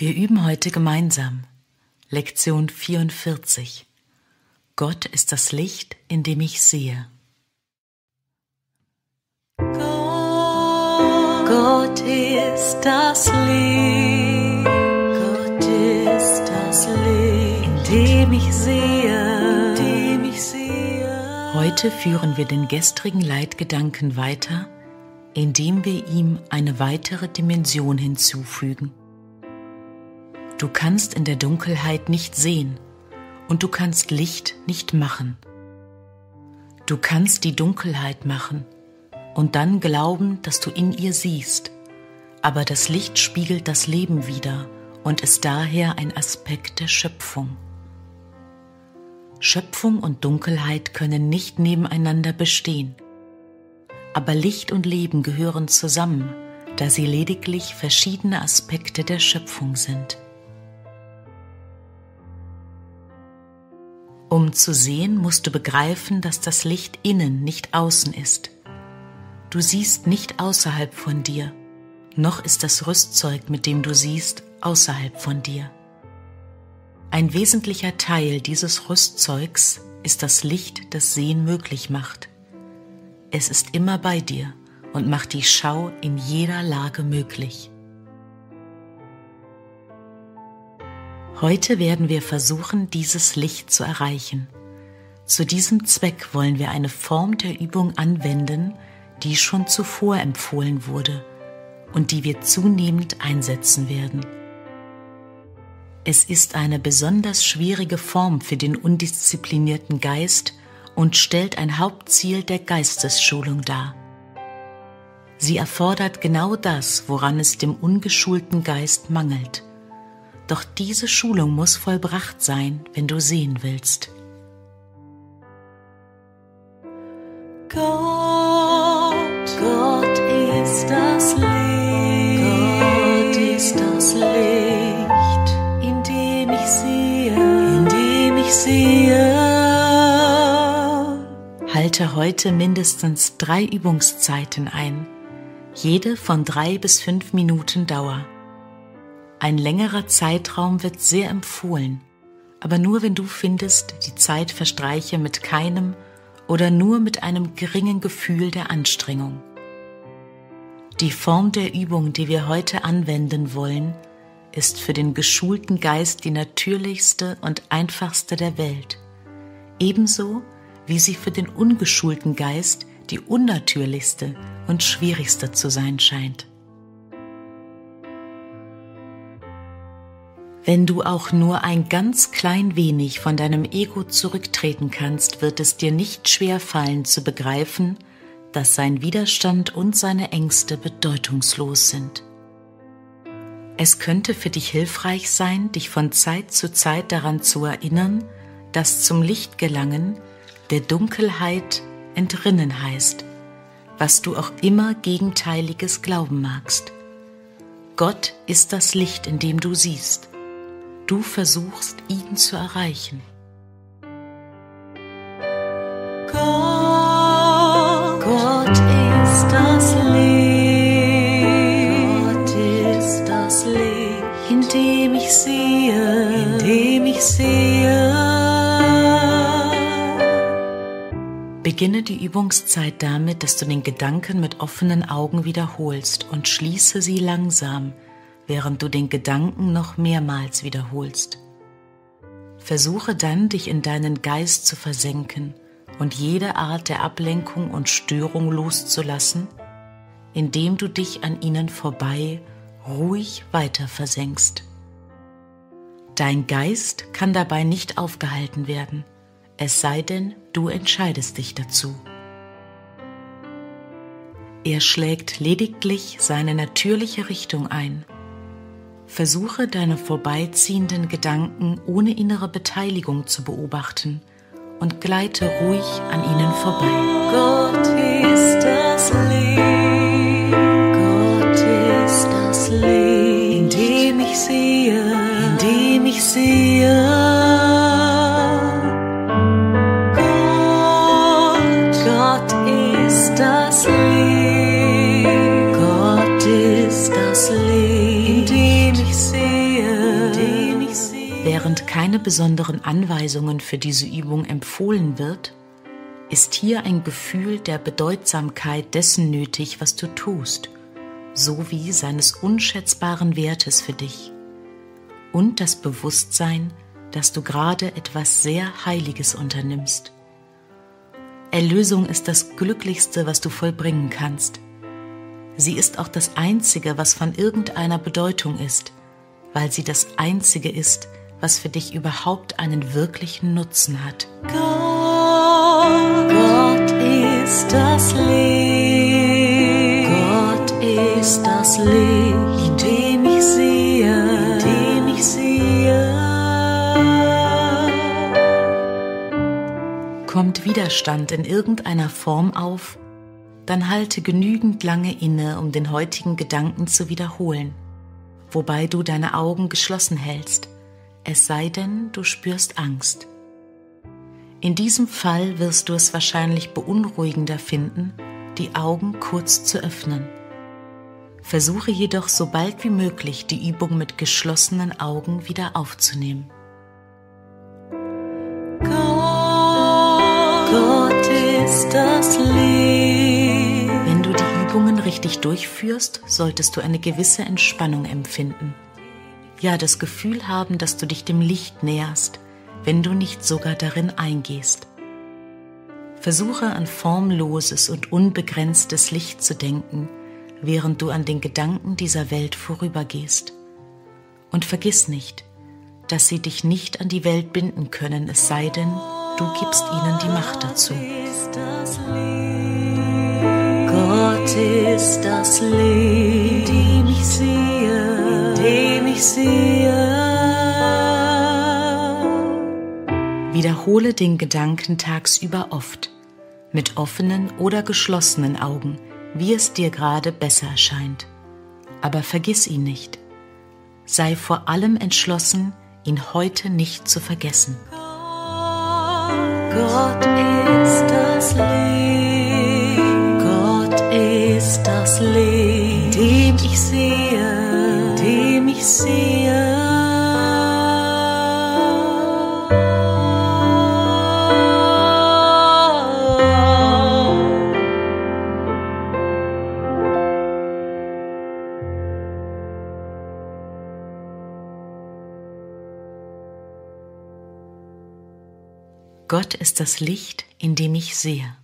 Wir üben heute gemeinsam Lektion 44. Gott ist das Licht, in dem ich sehe. Gott ist das Licht, Gott ist das Licht, in dem ich sehe, dem ich sehe. Heute führen wir den gestrigen Leitgedanken weiter, indem wir ihm eine weitere Dimension hinzufügen. Du kannst in der Dunkelheit nicht sehen und du kannst Licht nicht machen. Du kannst die Dunkelheit machen und dann glauben, dass du in ihr siehst, aber das Licht spiegelt das Leben wider und ist daher ein Aspekt der Schöpfung. Schöpfung und Dunkelheit können nicht nebeneinander bestehen, aber Licht und Leben gehören zusammen, da sie lediglich verschiedene Aspekte der Schöpfung sind. Um zu sehen, musst du begreifen, dass das Licht innen, nicht außen ist. Du siehst nicht außerhalb von dir, noch ist das Rüstzeug, mit dem du siehst, außerhalb von dir. Ein wesentlicher Teil dieses Rüstzeugs ist das Licht, das Sehen möglich macht. Es ist immer bei dir und macht die Schau in jeder Lage möglich. Heute werden wir versuchen, dieses Licht zu erreichen. Zu diesem Zweck wollen wir eine Form der Übung anwenden, die schon zuvor empfohlen wurde und die wir zunehmend einsetzen werden. Es ist eine besonders schwierige Form für den undisziplinierten Geist und stellt ein Hauptziel der Geistesschulung dar. Sie erfordert genau das, woran es dem ungeschulten Geist mangelt. Doch diese Schulung muss vollbracht sein, wenn du sehen willst. Gott Gott ist das Licht. Gott ist das Licht, in dem ich sehe, in dem ich sehe. Halte heute mindestens drei Übungszeiten ein, jede von drei bis fünf Minuten Dauer. Ein längerer Zeitraum wird sehr empfohlen, aber nur wenn du findest, die Zeit verstreiche mit keinem oder nur mit einem geringen Gefühl der Anstrengung. Die Form der Übung, die wir heute anwenden wollen, ist für den geschulten Geist die natürlichste und einfachste der Welt, ebenso wie sie für den ungeschulten Geist die unnatürlichste und schwierigste zu sein scheint. Wenn du auch nur ein ganz klein wenig von deinem Ego zurücktreten kannst, wird es dir nicht schwer fallen zu begreifen, dass sein Widerstand und seine Ängste bedeutungslos sind. Es könnte für dich hilfreich sein, dich von Zeit zu Zeit daran zu erinnern, dass zum Licht gelangen der Dunkelheit entrinnen heißt, was du auch immer Gegenteiliges glauben magst. Gott ist das Licht, in dem du siehst. Du versuchst, ihn zu erreichen. Beginne die Übungszeit damit, dass du den Gedanken mit offenen Augen wiederholst und schließe sie langsam, während du den Gedanken noch mehrmals wiederholst. Versuche dann, dich in deinen Geist zu versenken und jede Art der Ablenkung und Störung loszulassen, indem du dich an ihnen vorbei ruhig weiter versenkst. Dein Geist kann dabei nicht aufgehalten werden, es sei denn, du entscheidest dich dazu. Er schlägt lediglich seine natürliche Richtung ein. Versuche deine vorbeiziehenden Gedanken ohne innere Beteiligung zu beobachten und gleite ruhig an ihnen vorbei. Gott ist das Licht, Während keine besonderen Anweisungen für diese Übung empfohlen wird, ist hier ein Gefühl der Bedeutsamkeit dessen nötig, was du tust, sowie seines unschätzbaren Wertes für dich und das Bewusstsein, dass du gerade etwas sehr Heiliges unternimmst. Erlösung ist das Glücklichste, was du vollbringen kannst. Sie ist auch das Einzige, was von irgendeiner Bedeutung ist, weil sie das Einzige ist, was für dich überhaupt einen wirklichen Nutzen hat. Gott, Gott ist das Licht. Gott ist das Licht, in dem ich sehe, in dem ich sehe. Kommt Widerstand in irgendeiner Form auf, dann halte genügend lange inne, um den heutigen Gedanken zu wiederholen, wobei du deine Augen geschlossen hältst, es sei denn, du spürst Angst. In diesem Fall wirst du es wahrscheinlich beunruhigender finden, die Augen kurz zu öffnen. Versuche jedoch so bald wie möglich die Übung mit geschlossenen Augen wieder aufzunehmen. Gott ist das Licht. Wenn du die Übungen richtig durchführst, solltest du eine gewisse Entspannung empfinden. Ja, das Gefühl haben, dass du dich dem Licht näherst, wenn du nicht sogar darin eingehst. Versuche an formloses und unbegrenztes Licht zu denken, während du an den Gedanken dieser Welt vorübergehst. Und vergiss nicht, dass sie dich nicht an die Welt binden können, es sei denn, du gibst ihnen die Macht dazu. Gott ist das Licht, Wiederhole den Gedanken tagsüber oft, mit offenen oder geschlossenen Augen, wie es dir gerade besser erscheint. Aber vergiss ihn nicht. Sei vor allem entschlossen, ihn heute nicht zu vergessen. Gott ist das Licht. Gott ist das Licht, dem ich sehe, dem ich sehe. Gott ist das Licht, in dem ich sehe.